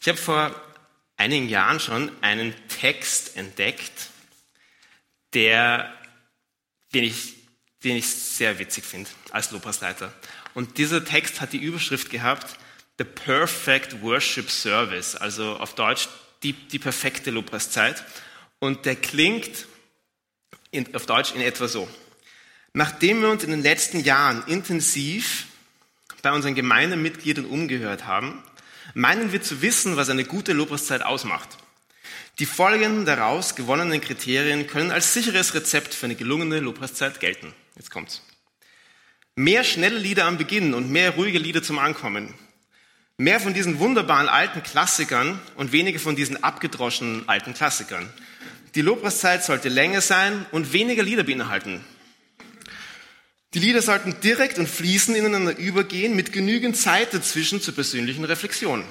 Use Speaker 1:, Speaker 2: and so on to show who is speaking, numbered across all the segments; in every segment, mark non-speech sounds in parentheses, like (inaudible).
Speaker 1: Ich habe vor einigen Jahren schon einen Text entdeckt, der, den, ich, den ich sehr witzig finde als Lobpreisleiter. Und dieser Text hat die Überschrift gehabt, The Perfect Worship Service, also auf Deutsch die, die perfekte Lobpreiszeit. Und der klingt in, auf Deutsch in etwa so. Nachdem wir uns in den letzten Jahren intensiv bei unseren Gemeindemitgliedern umgehört haben, meinen wir zu wissen, was eine gute Lobpreiszeit ausmacht. Die folgenden daraus gewonnenen Kriterien können als sicheres Rezept für eine gelungene Lobpreiszeit gelten. Jetzt kommt's. Mehr schnelle Lieder am Beginn und mehr ruhige Lieder zum Ankommen. Mehr von diesen wunderbaren alten Klassikern und weniger von diesen abgedroschenen alten Klassikern. Die Lobpreiszeit sollte länger sein und weniger Lieder beinhalten. Die Lieder sollten direkt und fließend ineinander übergehen, mit genügend Zeit dazwischen zur persönlichen Reflexion.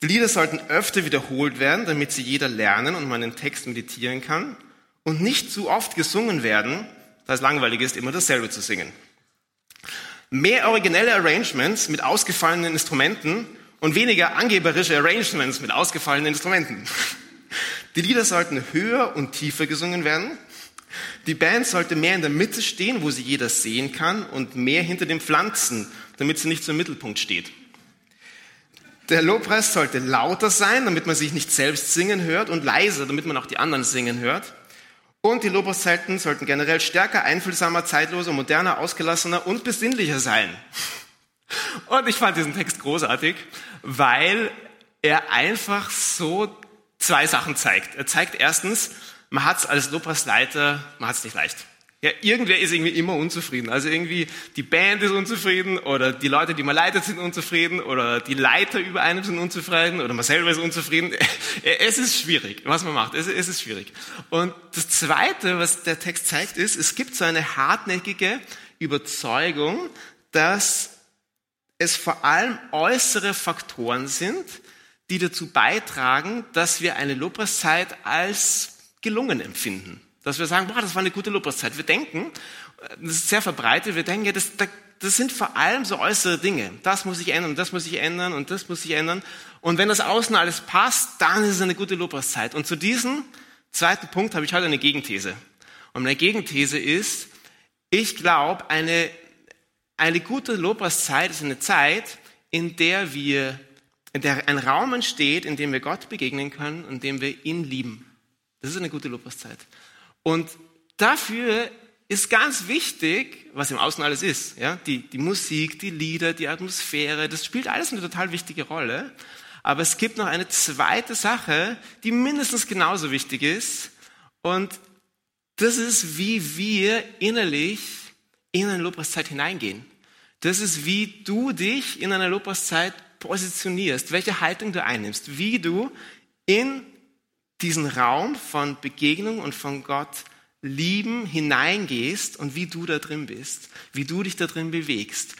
Speaker 1: Die Lieder sollten öfter wiederholt werden, damit sie jeder lernen und man den Text meditieren kann und nicht zu oft gesungen werden, da es langweilig ist, immer dasselbe zu singen. Mehr originelle Arrangements mit ausgefallenen Instrumenten und weniger angeberische Arrangements mit ausgefallenen Instrumenten. Die Lieder sollten höher und tiefer gesungen werden. Die Band sollte mehr in der Mitte stehen, wo sie jeder sehen kann, und mehr hinter den Pflanzen, damit sie nicht zum Mittelpunkt steht. Der Lobpreis sollte lauter sein, damit man sich nicht selbst singen hört, und leiser, damit man auch die anderen singen hört. Und die Lobpreiszeiten sollten generell stärker, einfühlsamer, zeitloser, moderner, ausgelassener und besinnlicher sein. Und ich fand diesen Text großartig, weil er einfach so zwei Sachen zeigt. Er zeigt erstens, man hat es als Lobpreisleiter, man hat es nicht leicht. Ja, irgendwer ist irgendwie immer unzufrieden. Also irgendwie die Band ist unzufrieden oder die Leute, die man leitet, sind unzufrieden oder die Leiter über einem sind unzufrieden oder man selber ist unzufrieden. (laughs) Es ist schwierig, was man macht. Es ist schwierig. Und das Zweite, was der Text zeigt, ist, es gibt so eine hartnäckige Überzeugung, dass es vor allem äußere Faktoren sind, die dazu beitragen, dass wir eine Lobpreiszeit als gelungen empfinden. Dass wir sagen, boah, das war eine gute Lobpreiszeit. Wir denken, das ist sehr verbreitet, wir denken, das, das sind vor allem so äußere Dinge. Das muss sich ändern, das muss sich ändern und das muss sich ändern. Und wenn das außen alles passt, dann ist es eine gute Lobpreiszeit. Und zu diesem zweiten Punkt habe ich heute eine Gegenthese. Und meine Gegenthese ist, ich glaube, eine, eine gute Lobpreiszeit ist eine Zeit, in der wir, in der ein Raum entsteht, in dem wir Gott begegnen können in dem wir ihn lieben. Das ist eine gute Lobpreiszeit. Und dafür ist ganz wichtig, was im Außen alles ist. Ja? Die, die Musik, die Lieder, die Atmosphäre, das spielt alles eine total wichtige Rolle. Aber es gibt noch eine zweite Sache, die mindestens genauso wichtig ist. Und das ist, wie wir innerlich in eine Lobpreiszeit hineingehen. Das ist, wie du dich in einer Lobpreiszeit positionierst, welche Haltung du einnimmst, wie du in diesen Raum von Begegnung und von Gott lieben hineingehst und wie du da drin bist, wie du dich da drin bewegst.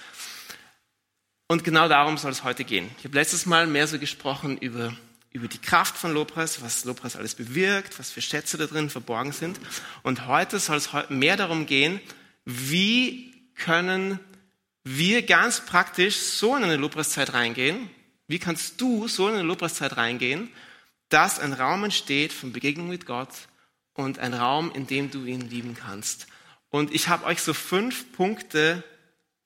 Speaker 1: Und genau darum soll es heute gehen. Ich habe letztes Mal mehr so gesprochen über, über die Kraft von Lobpreis, was Lobpreis alles bewirkt, was für Schätze da drin verborgen sind. Und heute soll es mehr darum gehen, wie können wir ganz praktisch so in eine Lobpreiszeit reingehen, wie kannst du so in eine Lobpreiszeit reingehen, dass ein Raum entsteht von Begegnung mit Gott und ein Raum, in dem du ihn lieben kannst. Und ich habe euch so fünf Punkte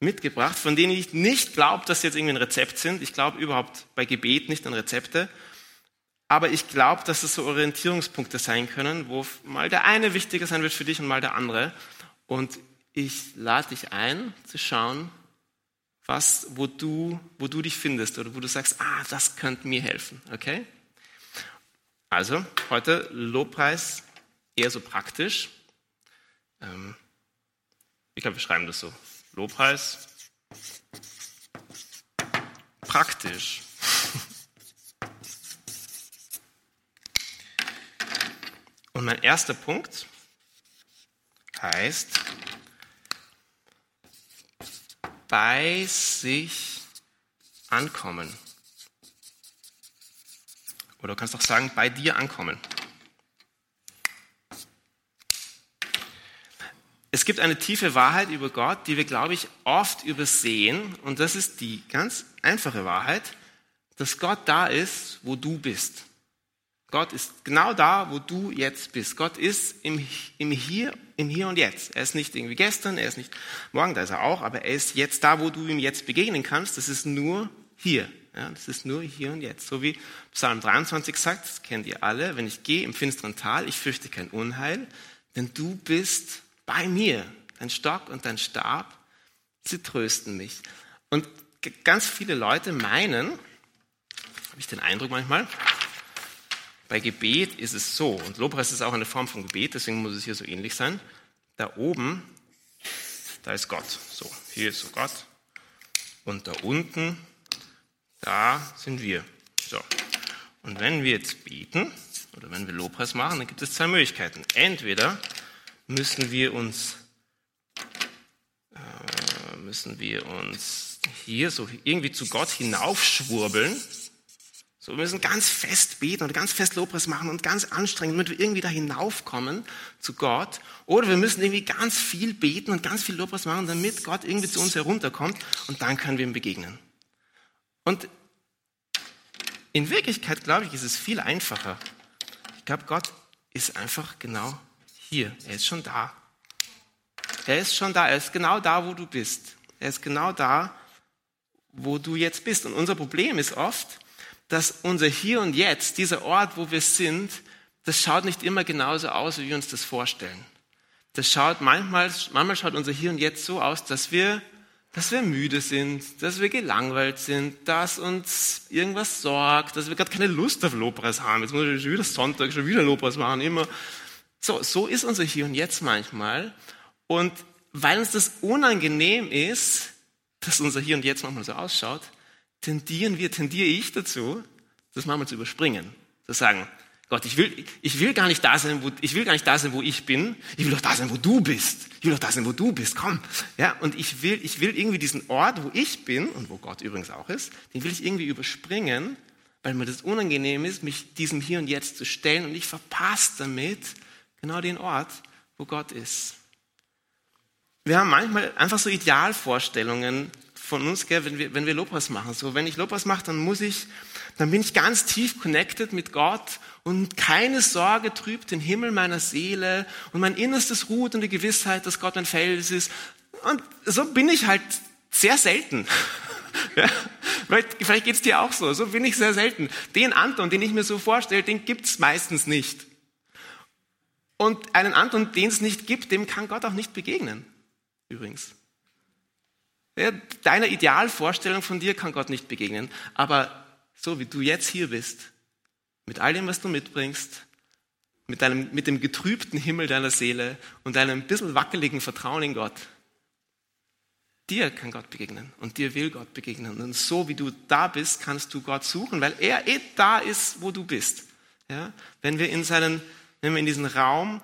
Speaker 1: mitgebracht, von denen ich nicht glaube, dass sie jetzt irgendwie ein Rezept sind. Ich glaube überhaupt bei Gebet nicht an Rezepte. Aber ich glaube, dass es so Orientierungspunkte sein können, wo mal der eine wichtiger sein wird für dich und mal der andere. Und ich lade dich ein, zu schauen, was, wo du, wo du dich findest oder wo du sagst, ah, das könnte mir helfen. Okay? Also heute Lobpreis eher so praktisch. Ähm, ich glaube, wir schreiben das so. Lobpreis praktisch. (laughs) Und mein erster Punkt heißt, bei sich ankommen. Oder du kannst auch sagen, bei dir ankommen. Es gibt eine tiefe Wahrheit über Gott, die wir, glaube ich, oft übersehen. Und das ist die ganz einfache Wahrheit. dass Gott da ist, wo du bist. Gott ist genau da, wo du jetzt bist. Gott ist im, im, Hier, im Hier und Jetzt. Er ist nicht irgendwie gestern, er ist nicht morgen, da ist er auch, aber er ist jetzt da, wo du ihm jetzt begegnen kannst. Das ist nur hier. Ja, das ist nur hier und jetzt. So wie Psalm 23 sagt, das kennt ihr alle, wenn ich gehe im finsteren Tal, ich fürchte kein Unheil, denn du bist bei mir. Dein Stock und dein Stab, sie trösten mich. Und ganz viele Leute meinen, habe ich den Eindruck manchmal, bei Gebet ist es so, und Lobpreis ist auch eine Form von Gebet, deswegen muss es hier so ähnlich sein. Da oben, da ist Gott. So, hier ist so Gott. Und da unten, da sind wir. So. Und wenn wir jetzt beten, oder wenn wir Lobpreis machen, dann gibt es zwei Möglichkeiten. Entweder müssen wir uns, äh, müssen wir uns hier so irgendwie zu Gott hinaufschwurbeln, so, wir müssen ganz fest beten und ganz fest Lobpreis machen und ganz anstrengend, damit wir irgendwie da hinaufkommen zu Gott. Oder wir müssen irgendwie ganz viel beten und ganz viel Lobpreis machen, damit Gott irgendwie zu uns herunterkommt und dann können wir ihm begegnen. Und in Wirklichkeit, glaube ich, ist es viel einfacher. Ich glaube, Gott ist einfach genau hier. Er ist schon da. Er ist schon da. Er ist genau da, wo du bist. Er ist genau da, wo du jetzt bist. Und unser Problem ist oft, dass unser Hier und Jetzt, dieser Ort, wo wir sind, das schaut nicht immer genauso aus, wie wir uns das vorstellen. Das schaut manchmal, manchmal schaut unser Hier und Jetzt so aus, dass wir, dass wir müde sind, dass wir gelangweilt sind, dass uns irgendwas sorgt, dass wir gerade keine Lust auf Lobpreis haben. Jetzt muss ich schon wieder Sonntag, schon wieder Lobpreis machen, immer. So, so ist unser Hier und Jetzt manchmal. Und weil uns das unangenehm ist, dass unser Hier und Jetzt manchmal so ausschaut, tendieren wir, tendiere ich dazu, das manchmal zu überspringen. Zu sagen, Gott, ich will, ich will gar nicht da sein, wo, ich will gar nicht da sein, wo ich bin. Ich will doch da sein, wo du bist. Ich will doch da sein, wo du bist. Komm. Ja, und ich will, ich will irgendwie diesen Ort, wo ich bin und wo Gott übrigens auch ist, den will ich irgendwie überspringen, weil mir das unangenehm ist, mich diesem Hier und Jetzt zu stellen und ich verpasse damit genau den Ort, wo Gott ist. Wir haben manchmal einfach so Idealvorstellungen von uns, gell, wenn wir, wenn wir Lobpreis machen. So, wenn ich Lobpreis mache, dann muss ich, dann bin ich ganz tief connected mit Gott und keine Sorge trübt den Himmel meiner Seele und mein Innerstes ruht und die Gewissheit, dass Gott mein Fels ist. Und so bin ich halt sehr selten. (laughs) Ja, vielleicht vielleicht geht es dir auch so. So bin ich sehr selten. Den Anton, den ich mir so vorstelle, den gibt es meistens nicht. Und einen Anton, den es nicht gibt, dem kann Gott auch nicht begegnen. Übrigens. Ja, deiner Idealvorstellung von dir kann Gott nicht begegnen. Aber so wie du jetzt hier bist, mit all dem, was du mitbringst, mit, deinem, mit dem getrübten Himmel deiner Seele und deinem bisschen wackeligen Vertrauen in Gott, dir kann Gott begegnen und dir will Gott begegnen. Und so wie du da bist, kannst du Gott suchen, weil er eh da ist, wo du bist. Ja? Wenn wir in seinen, wenn wir in diesen Raum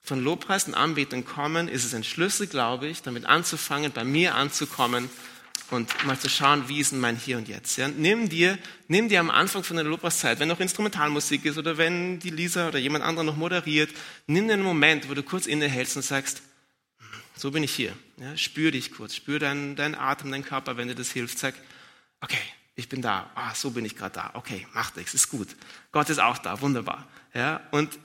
Speaker 1: von Lobpreis und Anbetung kommen, ist es ein Schlüssel, glaube ich, damit anzufangen, bei mir anzukommen und mal zu schauen, wie ist denn mein Hier und Jetzt. Ja? Nimm, dir, nimm dir am Anfang von der Lobpreiszeit, wenn noch Instrumentalmusik ist oder wenn die Lisa oder jemand anderer noch moderiert, nimm dir einen Moment, wo du kurz innehältst und sagst, so bin ich hier. Ja? Spür dich kurz, spür deinen, deinen Atem, deinen Körper, wenn dir das hilft. Sag, okay, ich bin da. Ah, so bin ich gerade da. Okay, macht nichts, ist gut. Gott ist auch da, wunderbar. Ja? Und,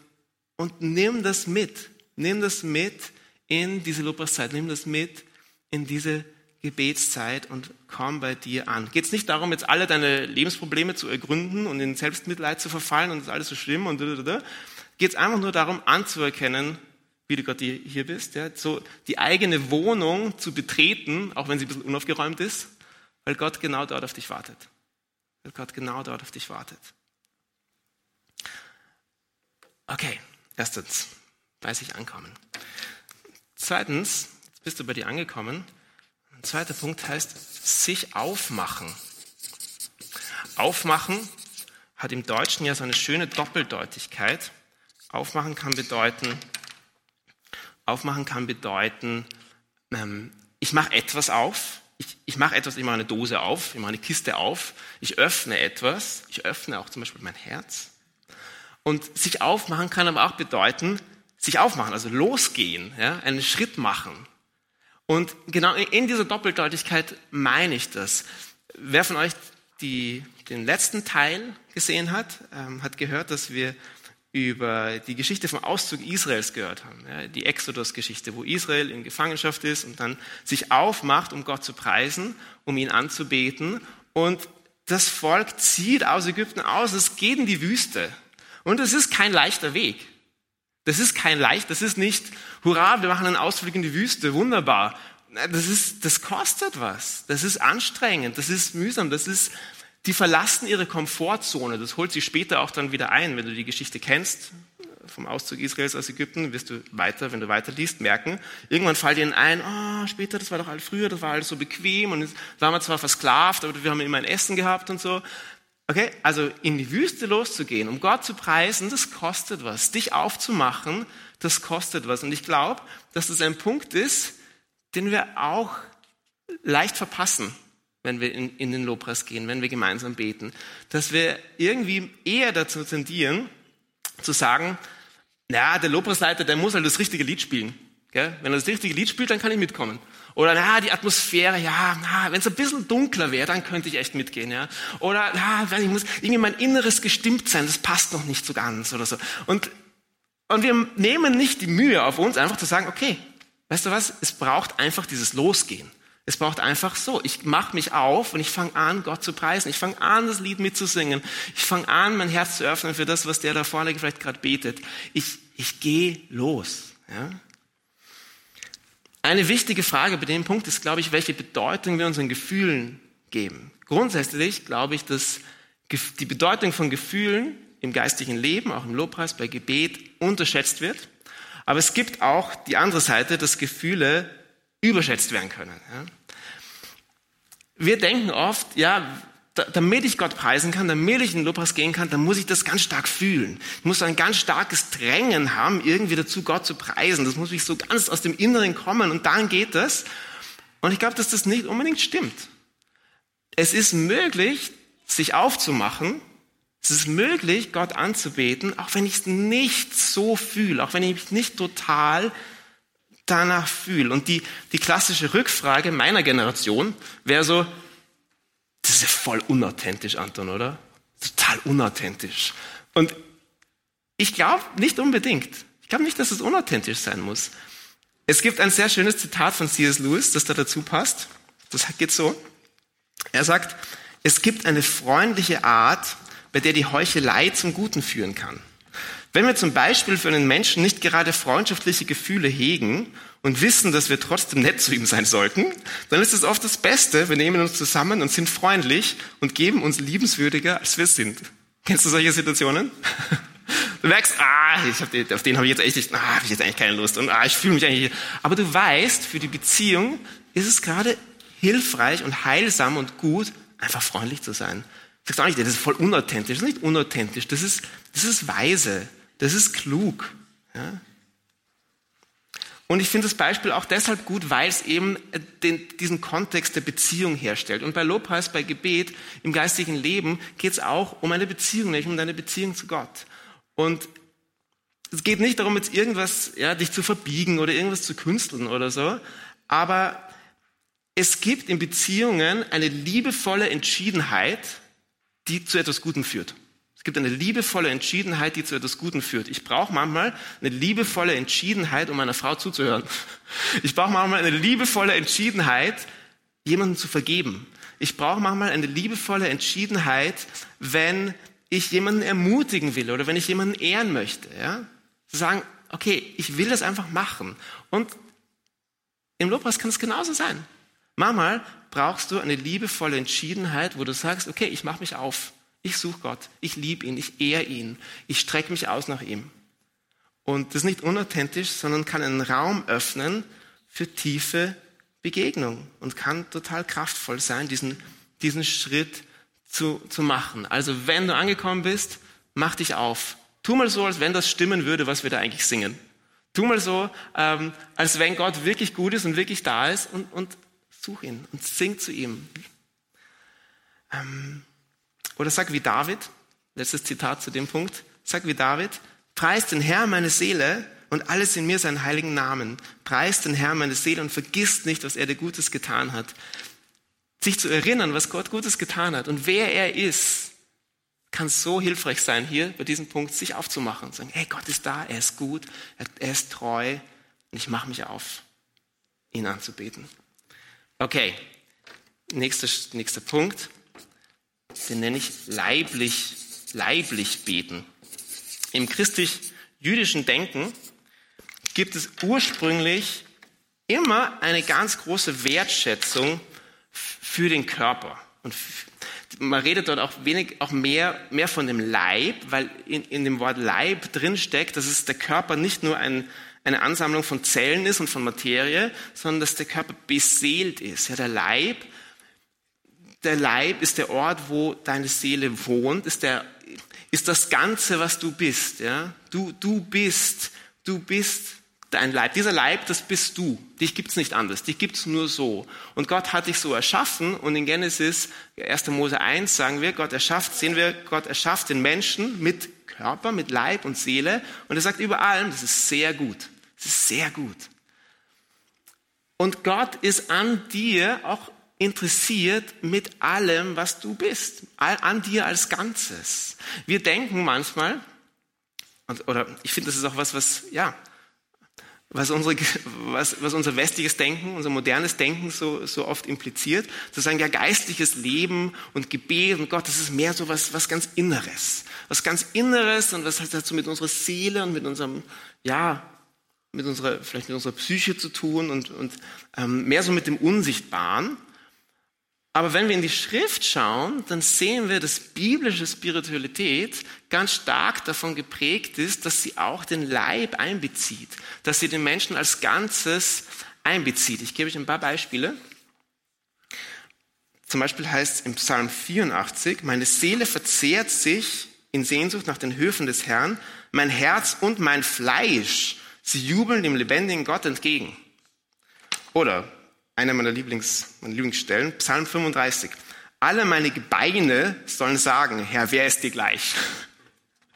Speaker 1: und nimm das mit. Nimm das mit in diese Lobpreiszeit, nimm das mit in diese Gebetszeit und komm bei dir an. Geht es nicht darum, jetzt alle deine Lebensprobleme zu ergründen und in Selbstmitleid zu verfallen und es ist alles so schlimm und geht es einfach nur darum, anzuerkennen, wie du Gott hier bist, ja? so die eigene Wohnung zu betreten, auch wenn sie ein bisschen unaufgeräumt ist, weil Gott genau dort auf dich wartet. Weil Gott genau dort auf dich wartet. Okay, erstens, bei sich ankommen. Zweitens, jetzt bist du bei dir angekommen. Zweiter Punkt heißt, sich aufmachen. Aufmachen hat im Deutschen ja so eine schöne Doppeldeutigkeit. Aufmachen kann bedeuten, aufmachen kann bedeuten, ähm, ich mache etwas auf, ich, ich mache etwas, ich mache eine Dose auf, ich mache eine Kiste auf, ich öffne etwas, ich öffne auch zum Beispiel mein Herz. Und sich aufmachen kann aber auch bedeuten, sich aufmachen, also losgehen, ja, einen Schritt machen. Und genau in dieser Doppeldeutigkeit meine ich das. Wer von euch die den letzten Teil gesehen hat, ähm, hat gehört, dass wir über die Geschichte vom Auszug Israels gehört haben, ja, die Exodus-Geschichte, wo Israel in Gefangenschaft ist und dann sich aufmacht, um Gott zu preisen, um ihn anzubeten. Und das Volk zieht aus Ägypten aus, es geht in die Wüste. Und es ist kein leichter Weg. Das ist kein leicht, das ist nicht, hurra, wir machen einen Ausflug in die Wüste, wunderbar. Das ist, das kostet was. Das ist anstrengend, das ist mühsam, das ist die verlassen ihre Komfortzone. Das holt sie später auch dann wieder ein. Wenn du die Geschichte kennst, vom Auszug Israels aus Ägypten, wirst du weiter, wenn du weiter liest, merken, irgendwann fällt ihnen ein, oh, später, das war doch alles früher, das war alles so bequem und waren wir zwar versklavt, aber wir haben immer ein Essen gehabt und so. Okay, also in die Wüste loszugehen, um Gott zu preisen, das kostet was. Dich aufzumachen, das kostet was. Und ich glaube, dass das ein Punkt ist, den wir auch leicht verpassen wenn wir in, in den Lobpreis gehen, wenn wir gemeinsam beten, dass wir irgendwie eher dazu tendieren, zu sagen, na, der Lobpreisleiter, der muss halt das richtige Lied spielen. Gell? Wenn er das richtige Lied spielt, dann kann ich mitkommen. Oder na, die Atmosphäre, ja, na, wenn es ein bisschen dunkler wäre, dann könnte ich echt mitgehen. Ja? Oder na, ich muss irgendwie mein Inneres gestimmt sein, das passt noch nicht so ganz oder so. Und, und wir nehmen nicht die Mühe auf uns, einfach zu sagen, okay, weißt du was, es braucht einfach dieses Losgehen. Es braucht einfach so. Ich mache mich auf und ich fange an, Gott zu preisen. Ich fange an, das Lied mitzusingen. Ich fange an, mein Herz zu öffnen für das, was der da vorne vielleicht gerade betet. Ich, ich gehe los. Ja? Eine wichtige Frage bei dem Punkt ist, glaube ich, welche Bedeutung wir unseren Gefühlen geben. Grundsätzlich glaube ich, dass die Bedeutung von Gefühlen im geistlichen Leben, auch im Lobpreis, bei Gebet unterschätzt wird. Aber es gibt auch die andere Seite, dass Gefühle überschätzt werden können. Wir denken oft, ja, damit ich Gott preisen kann, damit ich in den Lobpreis gehen kann, dann muss ich das ganz stark fühlen. Ich muss ein ganz starkes Drängen haben, irgendwie dazu Gott zu preisen. Das muss mich so ganz aus dem Inneren kommen und dann geht das. Und ich glaube, dass das nicht unbedingt stimmt. Es ist möglich, sich aufzumachen. Es ist möglich, Gott anzubeten, auch wenn ich es nicht so fühle, auch wenn ich mich nicht total danach fühle. Und die, die klassische Rückfrage meiner Generation wäre so, das ist ja voll unauthentisch, Anton, oder? Total unauthentisch. Und ich glaube nicht unbedingt. Ich glaube nicht, dass es unauthentisch sein muss. Es gibt ein sehr schönes Zitat von C.S. Lewis, das da dazu passt. Das geht so. Er sagt, es gibt eine freundliche Art, bei der die Heuchelei zum Guten führen kann. Wenn wir zum Beispiel für einen Menschen nicht gerade freundschaftliche Gefühle hegen und wissen, dass wir trotzdem nett zu ihm sein sollten, dann ist es oft das Beste, wir nehmen uns zusammen und sind freundlich und geben uns liebenswürdiger, als wir sind. Kennst du solche Situationen? (laughs) Du merkst, ah, ich hab den, auf den habe ich jetzt echt, ah, habe ich jetzt eigentlich keine Lust und ah, ich fühle mich eigentlich. Aber du weißt, für die Beziehung ist es gerade hilfreich und heilsam und gut, einfach freundlich zu sein. Du sagst auch nicht, das ist voll unauthentisch. Das ist nicht unauthentisch, das ist, das ist weise. Das ist klug. Ja? Und ich finde das Beispiel auch deshalb gut, weil es eben äh, den, diesen Kontext der Beziehung herstellt. Und bei Lobpreis, bei Gebet, im geistigen Leben geht es auch um eine Beziehung, nämlich um deine Beziehung zu Gott. Und es geht nicht darum, jetzt irgendwas, ja, dich zu verbiegen oder irgendwas zu künsteln oder so, aber es gibt in Beziehungen eine liebevolle Entschiedenheit, die zu etwas Gutem führt. Es gibt eine liebevolle Entschiedenheit, die zu etwas Guten führt. Ich brauche manchmal eine liebevolle Entschiedenheit, um meiner Frau zuzuhören. Ich brauche manchmal eine liebevolle Entschiedenheit, jemanden zu vergeben. Ich brauche manchmal eine liebevolle Entschiedenheit, wenn ich jemanden ermutigen will oder wenn ich jemanden ehren möchte. Ja? Zu sagen, okay, ich will das einfach machen. Und im Lobpreis kann es genauso sein. Manchmal brauchst du eine liebevolle Entschiedenheit, wo du sagst, okay, ich mache mich auf. Ich suche Gott, ich liebe ihn, ich ehre ihn, ich strecke mich aus nach ihm. Und das ist nicht unauthentisch, sondern kann einen Raum öffnen für tiefe Begegnung und kann total kraftvoll sein, diesen, diesen Schritt zu, zu machen. Also wenn du angekommen bist, mach dich auf. Tu mal so, als wenn das stimmen würde, was wir da eigentlich singen. Tu mal so, ähm, als wenn Gott wirklich gut ist und wirklich da ist und, und such ihn und sing zu ihm. Ähm, oder sag wie David, letztes Zitat zu dem Punkt, sag wie David, preist den Herr meine Seele und alles in mir seinen heiligen Namen. Preist den Herr meine Seele und vergisst nicht, was er dir Gutes getan hat. sich zu erinnern, was Gott Gutes getan hat und wer er ist, kann so hilfreich sein, hier bei diesem Punkt sich aufzumachen und sagen, hey, Gott ist da, er ist gut, er ist treu und ich mache mich auf, ihn anzubeten. Okay, nächster, nächster Punkt, den nenne ich leiblich, leiblich beten. Im christlich-jüdischen Denken gibt es ursprünglich immer eine ganz große Wertschätzung für den Körper. Und man redet dort auch wenig, auch mehr, mehr von dem Leib, weil in, in dem Wort Leib drinsteckt, dass es der Körper nicht nur ein, eine Ansammlung von Zellen ist und von Materie, sondern dass der Körper beseelt ist. Ja, der Leib, der Leib ist der Ort, wo deine Seele wohnt, ist der, ist das Ganze, was du bist. Ja, du, du bist, du bist dein Leib. Dieser Leib, das bist du. Dich gibt's nicht anders. Dich gibt's nur so. Und Gott hat dich so erschaffen. Und in Genesis 1. Mose 1 sagen wir, Gott erschafft, sehen wir, Gott erschafft den Menschen mit Körper, mit Leib und Seele. Und er sagt über allem, das ist sehr gut. Das ist sehr gut. Und Gott ist an dir auch interessiert mit allem, was du bist. An dir als Ganzes. Wir denken manchmal, oder ich finde, das ist auch was, was, ja, was, unsere, was, was unser westliches Denken, unser modernes Denken so, so oft impliziert. Sozusagen ja geistliches Leben und Gebet und Gott, das ist mehr so was, was ganz Inneres. Was ganz Inneres und was hat dazu mit unserer Seele und mit unserem, ja, mit unserer, vielleicht mit unserer Psyche zu tun und, und ähm, mehr so mit dem Unsichtbaren. Aber wenn wir in die Schrift schauen, dann sehen wir, dass biblische Spiritualität ganz stark davon geprägt ist, dass sie auch den Leib einbezieht, dass sie den Menschen als Ganzes einbezieht. Ich gebe euch ein paar Beispiele. Zum Beispiel heißt es im Psalm 84, meine Seele verzehrt sich in Sehnsucht nach den Höfen des Herrn, mein Herz und mein Fleisch, sie jubeln dem lebendigen Gott entgegen. Oder einer meiner, Lieblings, meiner Lieblingsstellen, Psalm 35. Alle meine Gebeine sollen sagen, Herr, wer ist dir gleich?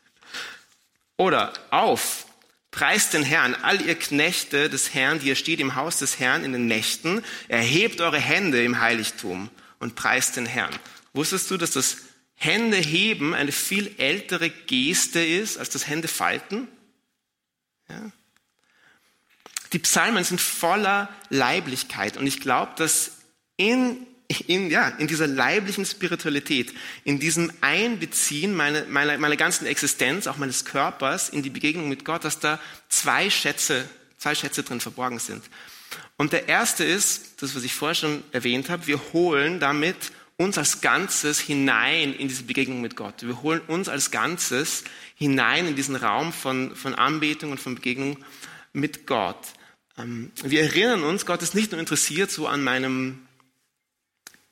Speaker 1: (laughs) Oder auf, preist den Herrn, all ihr Knechte des Herrn, die ihr steht im Haus des Herrn in den Nächten, erhebt eure Hände im Heiligtum und preist den Herrn. Wusstest du, dass das Händeheben eine viel ältere Geste ist als das Händefalten? Ja? Die Psalmen sind voller Leiblichkeit und ich glaube, dass in, in, ja, in dieser leiblichen Spiritualität, in diesem Einbeziehen meiner, meiner, meiner ganzen Existenz, auch meines Körpers, in die Begegnung mit Gott, dass da zwei Schätze, zwei Schätze drin verborgen sind. Und der erste ist, das, was ich vorher schon erwähnt habe, wir holen damit uns als Ganzes hinein in diese Begegnung mit Gott. Wir holen uns als Ganzes hinein in diesen Raum von, von Anbetung und von Begegnung mit Gott. Ähm, wir erinnern uns, Gott ist nicht nur interessiert so an meinem,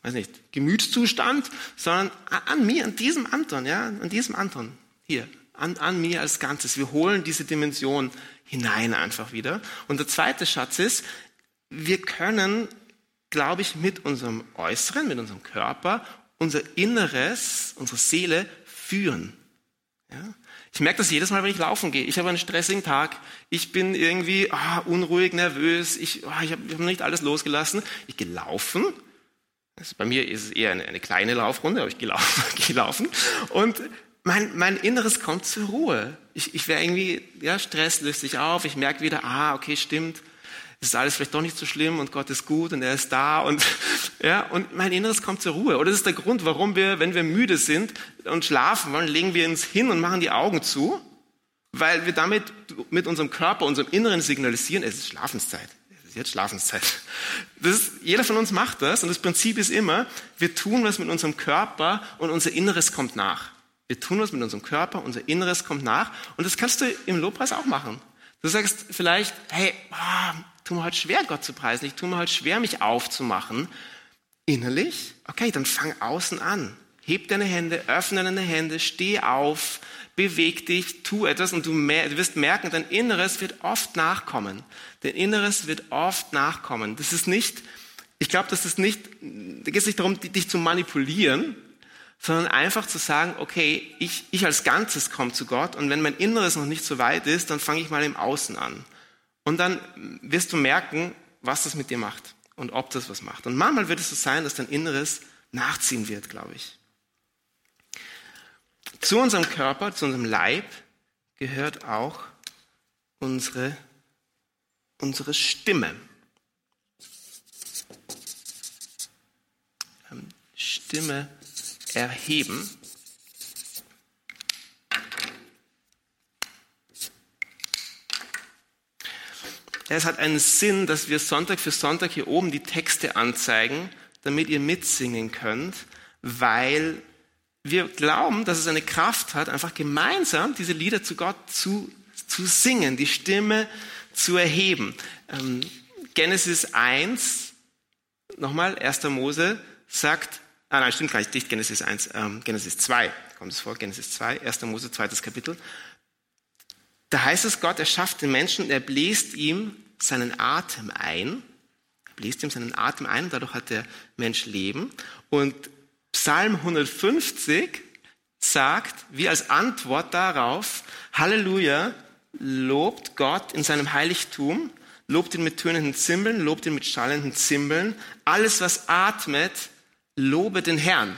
Speaker 1: weiß nicht, Gemütszustand, sondern an mir, an diesem Anton, ja, an diesem Anton, hier, an, an mir als Ganzes. Wir holen diese Dimension hinein einfach wieder. Und der zweite Schatz ist, wir können, glaube ich, mit unserem Äußeren, mit unserem Körper, unser Inneres, unsere Seele führen. Ja? Ich merke das jedes Mal, wenn ich laufen gehe. Ich habe einen stressigen Tag. Ich bin irgendwie ah, unruhig, nervös. Ich, ah, ich habe hab nicht alles losgelassen. Ich gehe laufen. Also bei mir ist es eher eine, eine kleine Laufrunde, aber ich gehe laufen. (laughs) gehe laufen. Und mein, mein Inneres kommt zur Ruhe. Ich, ich wäre irgendwie, ja, Stress löst sich auf. Ich merke wieder, ah, okay, stimmt es ist alles vielleicht doch nicht so schlimm und Gott ist gut und er ist da und, (laughs) ja, und mein Inneres kommt zur Ruhe. Oder das ist der Grund, warum wir, wenn wir müde sind und schlafen wollen, legen wir uns hin und machen die Augen zu, weil wir damit mit unserem Körper, unserem Inneren signalisieren, es ist Schlafenszeit. Es ist jetzt Schlafenszeit. Das ist, jeder von uns macht das und das Prinzip ist immer, wir tun was mit unserem Körper und unser Inneres kommt nach. Wir tun was mit unserem Körper, unser Inneres kommt nach und das kannst du im Lobpreis auch machen. Du sagst vielleicht, hey, oh, tu mir halt schwer, Gott zu preisen. Ich tue mir halt schwer, mich aufzumachen. Innerlich, okay, dann fang außen an. Heb deine Hände, öffne deine Hände, steh auf, beweg dich, tu etwas und du, du wirst merken, dein Inneres wird oft nachkommen. Dein Inneres wird oft nachkommen. Das ist nicht, ich glaube, das ist nicht, da geht es nicht darum, dich zu manipulieren, sondern einfach zu sagen, okay, ich, ich als Ganzes komme zu Gott und wenn mein Inneres noch nicht so weit ist, dann fange ich mal im Außen an. Und dann wirst du merken, was das mit dir macht. und ob das was macht. Und manchmal wird es so sein, dass dein Inneres nachziehen wird, glaube ich. Zu unserem Körper, zu unserem Leib gehört auch unsere, unsere Stimme. Ähm, Stimme erheben. Es hat einen Sinn, dass wir Sonntag für Sonntag hier oben die Texte anzeigen, damit ihr mitsingen könnt, weil wir glauben, dass es eine Kraft hat, einfach gemeinsam diese Lieder zu Gott zu, zu singen, die Stimme zu erheben. Ähm, Genesis 1, nochmal, 1. Mose sagt, ah nein, stimmt gar nicht, nicht Genesis 1, ähm, Genesis 2, kommt es vor, Genesis 2, 1. Mose, zweites Kapitel. Da heißt es, Gott erschafft den Menschen und er bläst ihm seinen Atem ein. Er bläst ihm seinen Atem ein und dadurch hat der Mensch Leben. Und Psalm 150 sagt, wie als Antwort darauf, Halleluja, lobt Gott in seinem Heiligtum, lobt ihn mit tönenden Zimbeln, lobt ihn mit schallenden Zimbeln. Alles, was atmet, lobe den Herrn.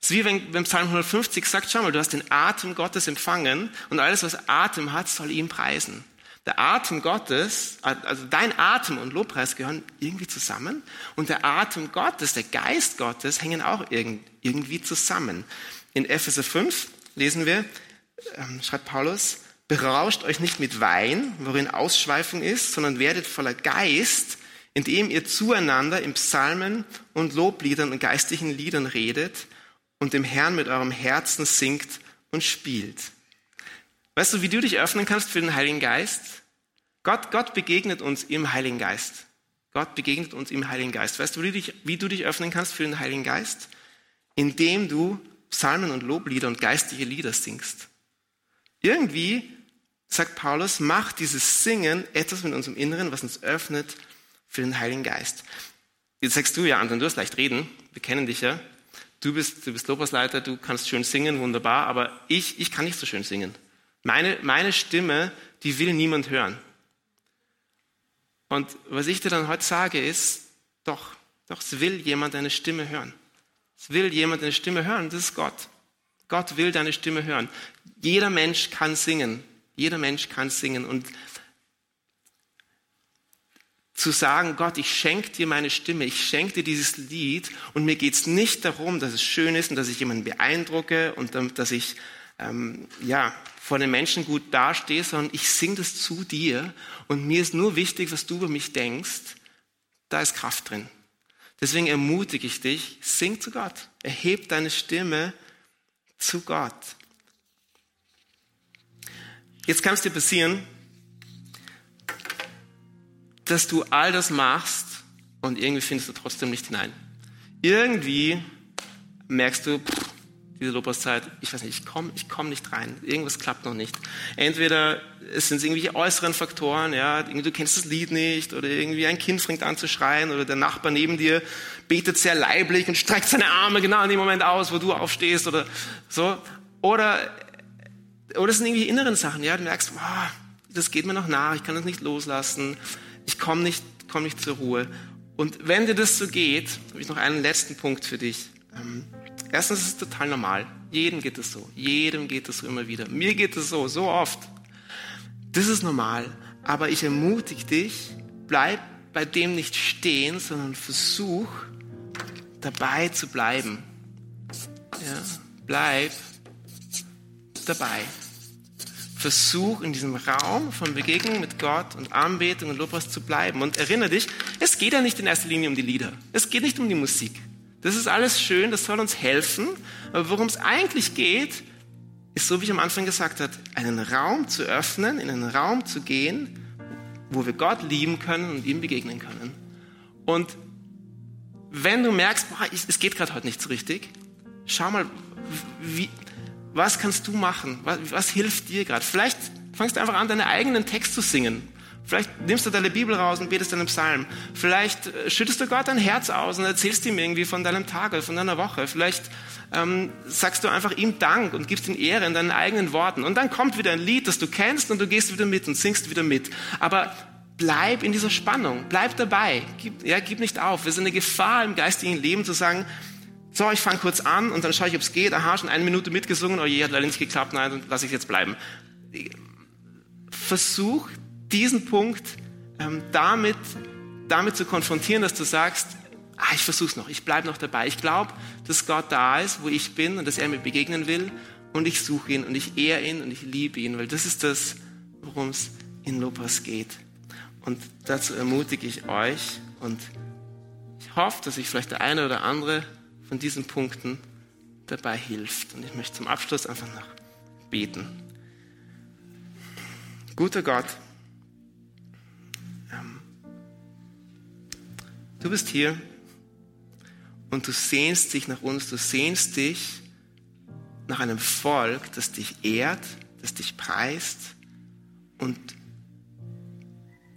Speaker 1: Es ist wie wenn, wenn Psalm 150 sagt, schau mal, du hast den Atem Gottes empfangen und alles, was Atem hat, soll ihm preisen. Der Atem Gottes, also dein Atem und Lobpreis gehören irgendwie zusammen und der Atem Gottes, der Geist Gottes hängen auch irgendwie zusammen. In Epheser 5 lesen wir, ähm, schreibt Paulus, berauscht euch nicht mit Wein, worin Ausschweifung ist, sondern werdet voller Geist, indem ihr zueinander in Psalmen und Lobliedern und geistlichen Liedern redet und dem Herrn mit eurem Herzen singt und spielt. Weißt du, wie du dich öffnen kannst für den Heiligen Geist? Gott, Gott begegnet uns im Heiligen Geist. Gott begegnet uns im Heiligen Geist. Weißt du, wie du, dich, wie du dich öffnen kannst für den Heiligen Geist? Indem du Psalmen und Loblieder und geistliche Lieder singst. Irgendwie, sagt Paulus, macht dieses Singen etwas mit unserem Inneren, was uns öffnet für den Heiligen Geist. Jetzt sagst du, ja, Anton, du hast leicht reden. Wir kennen dich ja. Du bist, du bist Lobpreisleiter, du kannst schön singen, wunderbar, aber ich, ich kann nicht so schön singen. Meine, meine Stimme, die will niemand hören. Und was ich dir dann heute sage, ist, doch, doch, es will jemand deine Stimme hören. Es will jemand deine Stimme hören, das ist Gott. Gott will deine Stimme hören. Jeder Mensch kann singen. Jeder Mensch kann singen. Und zu sagen, Gott, ich schenke dir meine Stimme, ich schenke dir dieses Lied und mir geht es nicht darum, dass es schön ist und dass ich jemanden beeindrucke und dass ich ähm, ja, vor den Menschen gut dastehe, sondern ich singe das zu dir und mir ist nur wichtig, was du über mich denkst. Da ist Kraft drin. Deswegen ermutige ich dich, sing zu Gott. Erheb deine Stimme zu Gott. Jetzt kann es dir passieren, dass du all das machst und irgendwie findest du trotzdem nicht hinein. Irgendwie merkst du, pff, diese Lobpreiszeit, ich weiß nicht, ich komme ich komm nicht rein, irgendwas klappt noch nicht. Entweder es sind irgendwelche äußeren Faktoren, ja, du kennst das Lied nicht oder irgendwie ein Kind fängt an zu schreien oder der Nachbar neben dir betet sehr leiblich und streckt seine Arme genau in dem Moment aus, wo du aufstehst oder so. Oder, oder es sind irgendwie inneren Sachen, ja, du merkst, wow, das geht mir noch nach, ich kann das nicht loslassen ich komme nicht, komm nicht zur Ruhe. Und wenn dir das so geht, habe ich noch einen letzten Punkt für dich. Ähm, erstens ist es total normal. Jedem geht es so. Jedem geht es so immer wieder. Mir geht es so, so oft. Das ist normal. Aber ich ermutige dich, bleib bei dem nicht stehen, sondern versuch dabei zu bleiben. Ja, bleib dabei. Versuch in diesem Raum von Begegnung mit Gott und Anbetung und Lobpreis zu bleiben. Und erinnere dich, es geht ja nicht in erster Linie um die Lieder. Es geht nicht um die Musik. Das ist alles schön, das soll uns helfen. Aber worum es eigentlich geht, ist, so wie ich am Anfang gesagt habe, einen Raum zu öffnen, in einen Raum zu gehen, wo wir Gott lieben können und ihm begegnen können. Und wenn du merkst, boah, es geht gerade heute nicht so richtig, schau mal, wie, was kannst du machen? Was, was hilft dir gerade? Vielleicht fangst du einfach an, deinen eigenen Text zu singen. Vielleicht nimmst du deine Bibel raus und betest einen Psalm. Vielleicht äh, schüttest du Gott dein Herz aus und erzählst ihm irgendwie von deinem Tag oder von deiner Woche. Vielleicht ähm, sagst du einfach ihm Dank und gibst ihm Ehre in deinen eigenen Worten. Und dann kommt wieder ein Lied, das du kennst und du gehst wieder mit und singst wieder mit. Aber bleib in dieser Spannung, bleib dabei, gib, ja, gib nicht auf. Wir sind eine Gefahr im geistigen Leben zu sagen, so, ich fange kurz an und dann schaue ich, ob es geht. Aha, schon eine Minute mitgesungen, oh je, hat leider nicht geklappt, nein, dann lasse ich jetzt bleiben. Versuch, diesen Punkt ähm, damit, damit zu konfrontieren, dass du sagst, ah, ich versuche es noch, ich bleibe noch dabei. Ich glaube, dass Gott da ist, wo ich bin und dass er mir begegnen will und ich suche ihn und ich ehre ihn und ich liebe ihn, weil das ist das, worum es in Lopas geht. Und dazu ermutige ich euch und ich hoffe, dass ich vielleicht der eine oder andere von diesen Punkten dabei hilft. Und ich möchte zum Abschluss einfach noch beten. Guter Gott, ähm, du bist hier und du sehnst dich nach uns, du sehnst dich nach einem Volk, das dich ehrt, das dich preist und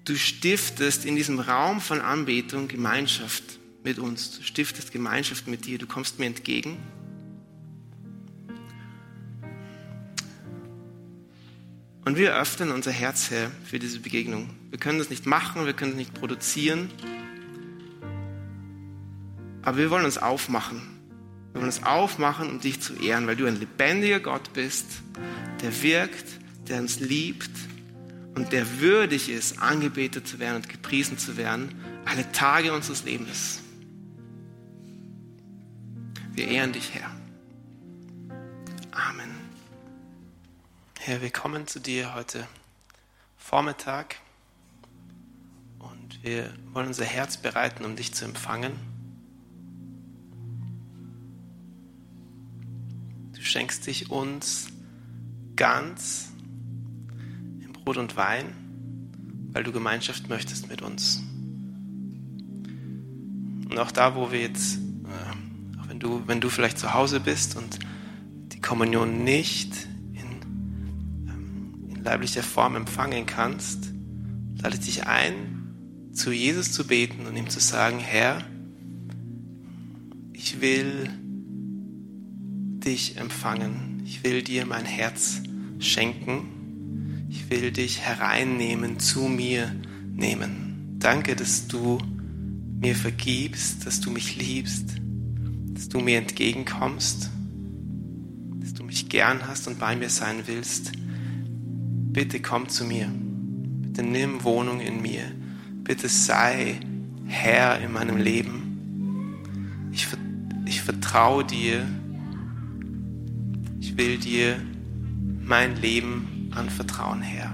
Speaker 1: du stiftest in diesem Raum von Anbetung Gemeinschaft mit uns. Du stiftest Gemeinschaft mit dir. Du kommst mir entgegen. Und wir öffnen unser Herz, Herr, für diese Begegnung. Wir können das nicht machen, wir können das nicht produzieren. Aber wir wollen uns aufmachen. Wir wollen uns aufmachen, um dich zu ehren, weil du ein lebendiger Gott bist, der wirkt, der uns liebt und der würdig ist, angebetet zu werden und gepriesen zu werden, alle Tage unseres Lebens. Wir ehren dich, Herr. Amen. Herr, wir kommen zu dir heute Vormittag und wir wollen unser Herz bereiten, um dich zu empfangen. Du schenkst dich uns ganz im Brot und Wein, weil du Gemeinschaft möchtest mit uns. Und auch da, wo wir jetzt du, wenn du vielleicht zu Hause bist und die Kommunion nicht in, ähm, in leiblicher Form empfangen kannst, lade ich dich ein, zu Jesus zu beten und ihm zu sagen, Herr, ich will dich empfangen. Ich will dir mein Herz schenken. Ich will dich hereinnehmen, zu mir nehmen. Danke, dass du mir vergibst, dass du mich liebst dass du mir entgegenkommst, dass du mich gern hast und bei mir sein willst. Bitte komm zu mir. Bitte nimm Wohnung in mir. Bitte sei Herr in meinem Leben. Ich, ich vertraue dir. Ich will dir mein Leben anvertrauen, Herr.